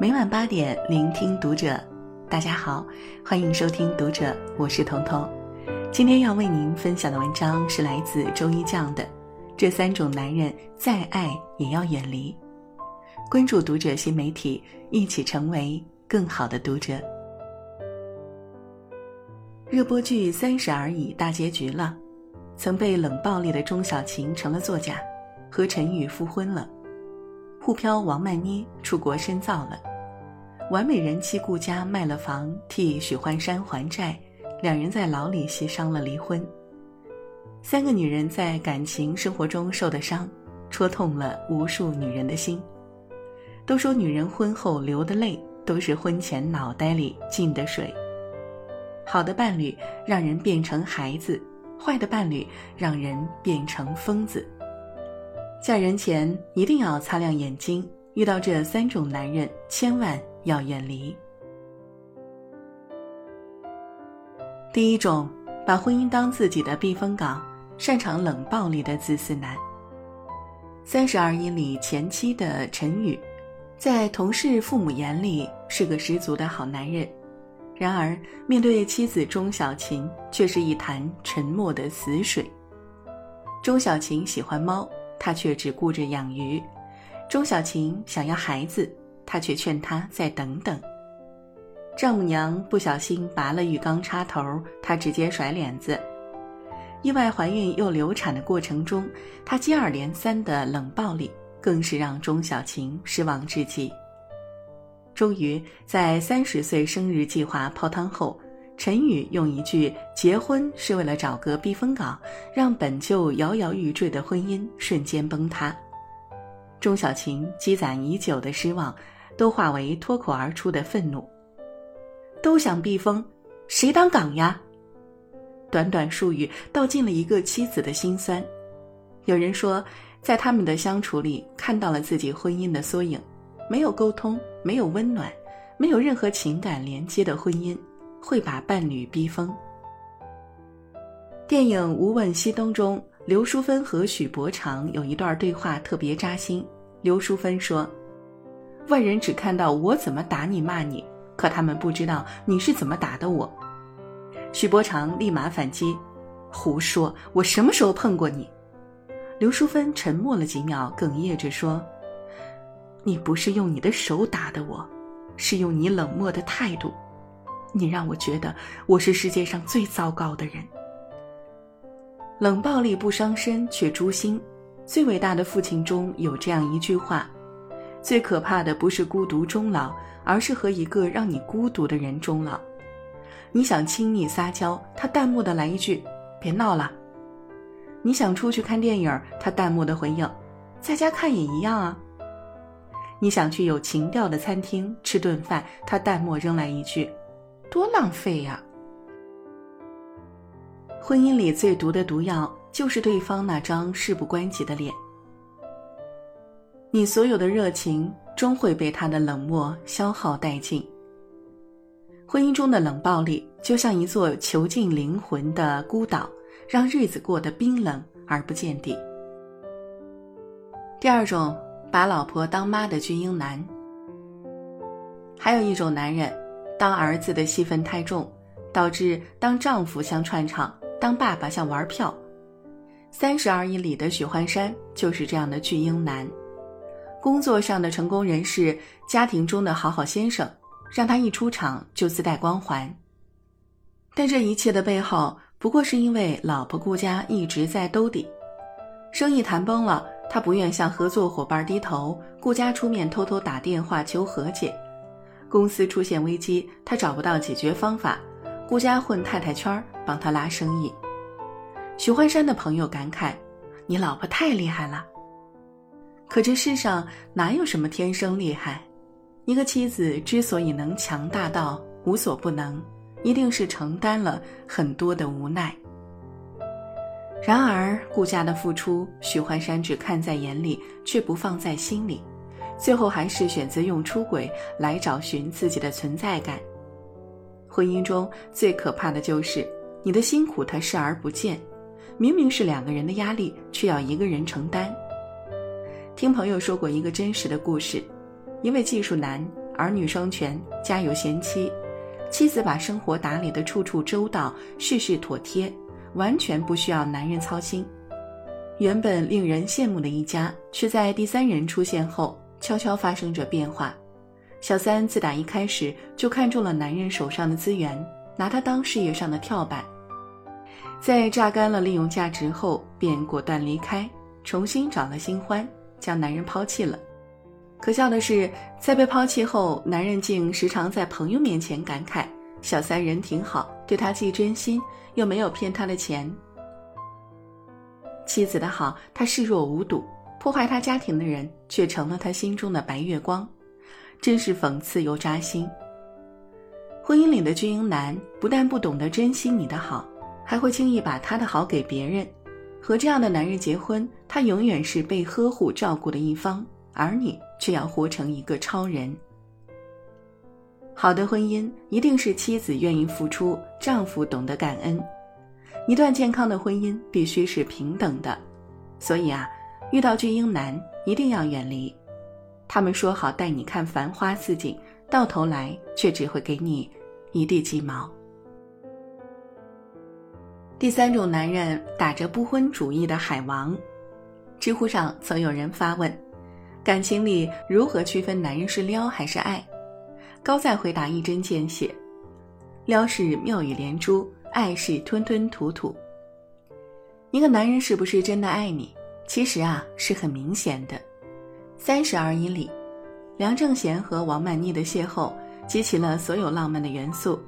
每晚八点，聆听读者。大家好，欢迎收听《读者》，我是彤彤。今天要为您分享的文章是来自周一酱的《这三种男人再爱也要远离》。关注《读者》新媒体，一起成为更好的读者。热播剧《三十而已》大结局了，曾被冷暴力的钟小琴成了作家，和陈宇复婚了。沪漂王曼妮出国深造了，完美人妻顾佳卖了房替许幻山还债，两人在牢里协商了离婚。三个女人在感情生活中受的伤，戳痛了无数女人的心。都说女人婚后流的泪，都是婚前脑袋里进的水。好的伴侣让人变成孩子，坏的伴侣让人变成疯子。嫁人前一定要擦亮眼睛，遇到这三种男人，千万要远离。第一种，把婚姻当自己的避风港，擅长冷暴力的自私男。三十而已里前妻的陈宇，在同事、父母眼里是个十足的好男人，然而面对妻子钟小琴，却是一潭沉默的死水。钟小琴喜欢猫。他却只顾着养鱼，钟小琴想要孩子，他却劝他再等等。丈母娘不小心拔了浴缸插头，他直接甩脸子。意外怀孕又流产的过程中，他接二连三的冷暴力，更是让钟小琴失望至极。终于在三十岁生日计划泡汤后。陈宇用一句“结婚是为了找个避风港”，让本就摇摇欲坠的婚姻瞬间崩塌。钟小琴积攒已久的失望，都化为脱口而出的愤怒。都想避风，谁当港呀？短短数语，道尽了一个妻子的心酸。有人说，在他们的相处里，看到了自己婚姻的缩影：没有沟通，没有温暖，没有任何情感连接的婚姻。会把伴侣逼疯。电影《无问西东》中，刘淑芬和许伯常有一段对话特别扎心。刘淑芬说：“外人只看到我怎么打你骂你，可他们不知道你是怎么打的我。”许伯常立马反击：“胡说，我什么时候碰过你？”刘淑芬沉默了几秒，哽咽着说：“你不是用你的手打的我，是用你冷漠的态度。”你让我觉得我是世界上最糟糕的人。冷暴力不伤身却诛心。最伟大的父亲中有这样一句话：最可怕的不是孤独终老，而是和一个让你孤独的人终老。你想亲密撒娇，他淡漠的来一句：“别闹了。”你想出去看电影，他淡漠的回应：“在家看也一样啊。”你想去有情调的餐厅吃顿饭，他淡漠扔来一句。多浪费呀！婚姻里最毒的毒药就是对方那张事不关己的脸。你所有的热情终会被他的冷漠消耗殆尽。婚姻中的冷暴力就像一座囚禁灵魂的孤岛，让日子过得冰冷而不见底。第二种，把老婆当妈的巨婴男。还有一种男人。当儿子的戏份太重，导致当丈夫像串场，当爸爸像玩票。三十而已里的许幻山就是这样的巨婴男，工作上的成功人士，家庭中的好好先生，让他一出场就自带光环。但这一切的背后，不过是因为老婆顾家一直在兜底，生意谈崩了，他不愿向合作伙伴低头，顾家出面偷偷打电话求和解。公司出现危机，他找不到解决方法，顾家混太太圈儿帮他拉生意。许幻山的朋友感慨：“你老婆太厉害了。”可这世上哪有什么天生厉害？一个妻子之所以能强大到无所不能，一定是承担了很多的无奈。然而顾家的付出，许幻山只看在眼里，却不放在心里。最后还是选择用出轨来找寻自己的存在感。婚姻中最可怕的就是你的辛苦他视而不见，明明是两个人的压力，却要一个人承担。听朋友说过一个真实的故事：一位技术男儿女双全，家有贤妻，妻子把生活打理得处处周到，事事妥帖，完全不需要男人操心。原本令人羡慕的一家，却在第三人出现后悄悄发生着变化。小三自打一开始就看中了男人手上的资源，拿他当事业上的跳板，在榨干了利用价值后，便果断离开，重新找了新欢，将男人抛弃了。可笑的是，在被抛弃后，男人竟时常在朋友面前感慨：“小三人挺好，对他既真心，又没有骗他的钱。”妻子的好，他视若无睹；破坏他家庭的人，却成了他心中的白月光。真是讽刺又扎心。婚姻里的巨婴男不但不懂得珍惜你的好，还会轻易把他的好给别人。和这样的男人结婚，他永远是被呵护照顾的一方，而你却要活成一个超人。好的婚姻一定是妻子愿意付出，丈夫懂得感恩。一段健康的婚姻必须是平等的，所以啊，遇到巨婴男一定要远离。他们说好带你看繁花似锦，到头来却只会给你一地鸡毛。第三种男人打着不婚主义的海王，知乎上曾有人发问：感情里如何区分男人是撩还是爱？高赞回答一针见血：撩是妙语连珠，爱是吞吞吐吐。一个男人是不是真的爱你，其实啊是很明显的。三十而已里，梁正贤和王曼妮的邂逅激起了所有浪漫的元素，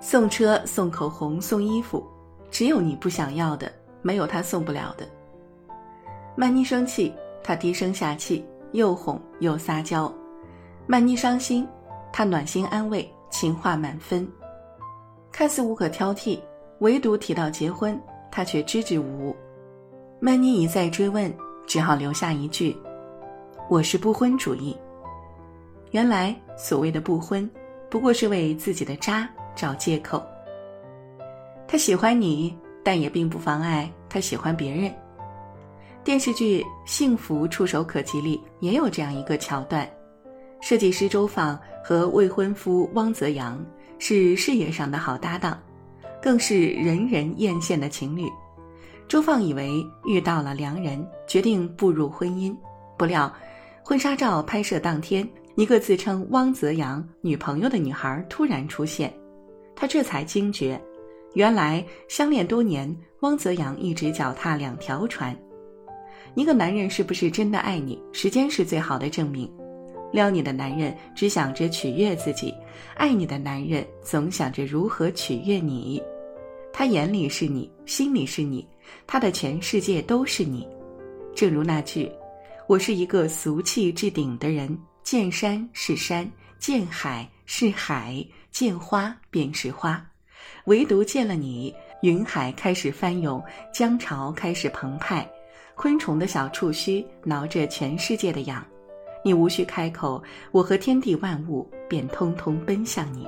送车、送口红、送衣服，只有你不想要的，没有他送不了的。曼妮生气，他低声下气，又哄又撒娇；曼妮伤心，他暖心安慰，情话满分。看似无可挑剔，唯独提到结婚，他却支支吾吾。曼妮一再追问，只好留下一句。我是不婚主义。原来所谓的不婚，不过是为自己的渣找借口。他喜欢你，但也并不妨碍他喜欢别人。电视剧《幸福触手可及》里也有这样一个桥段：设计师周放和未婚夫汪泽阳是事业上的好搭档，更是人人艳羡的情侣。周放以为遇到了良人，决定步入婚姻，不料。婚纱照拍摄当天，一个自称汪泽阳女朋友的女孩突然出现，他这才惊觉，原来相恋多年，汪泽阳一直脚踏两条船。一个男人是不是真的爱你，时间是最好的证明。撩你的男人只想着取悦自己，爱你的男人总想着如何取悦你。他眼里是你，心里是你，他的全世界都是你。正如那句。我是一个俗气至顶的人，见山是山，见海是海，见花便是花，唯独见了你，云海开始翻涌，江潮开始澎湃，昆虫的小触须挠着全世界的痒，你无需开口，我和天地万物便通通奔向你。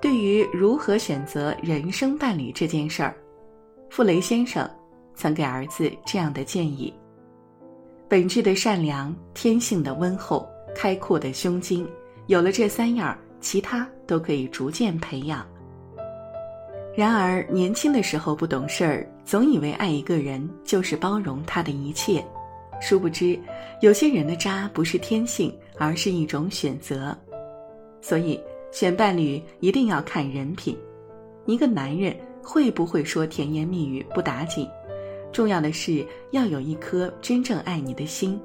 对于如何选择人生伴侣这件事儿，傅雷先生曾给儿子这样的建议。本质的善良，天性的温厚，开阔的胸襟，有了这三样，其他都可以逐渐培养。然而年轻的时候不懂事儿，总以为爱一个人就是包容他的一切，殊不知，有些人的渣不是天性，而是一种选择。所以选伴侣一定要看人品，一个男人会不会说甜言蜜语不打紧。重要的是要有一颗真正爱你的心。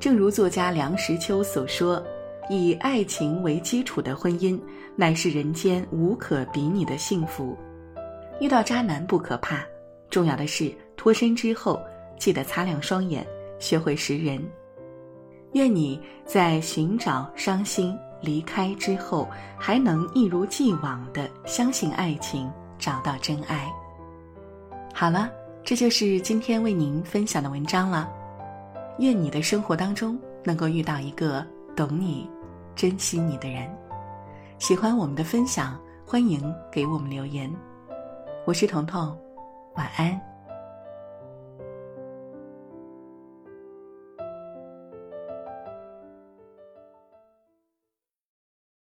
正如作家梁实秋所说：“以爱情为基础的婚姻，乃是人间无可比拟的幸福。”遇到渣男不可怕，重要的是脱身之后记得擦亮双眼，学会识人。愿你在寻找、伤心、离开之后，还能一如既往的相信爱情，找到真爱。好了。这就是今天为您分享的文章了。愿你的生活当中能够遇到一个懂你、珍惜你的人。喜欢我们的分享，欢迎给我们留言。我是彤彤，晚安。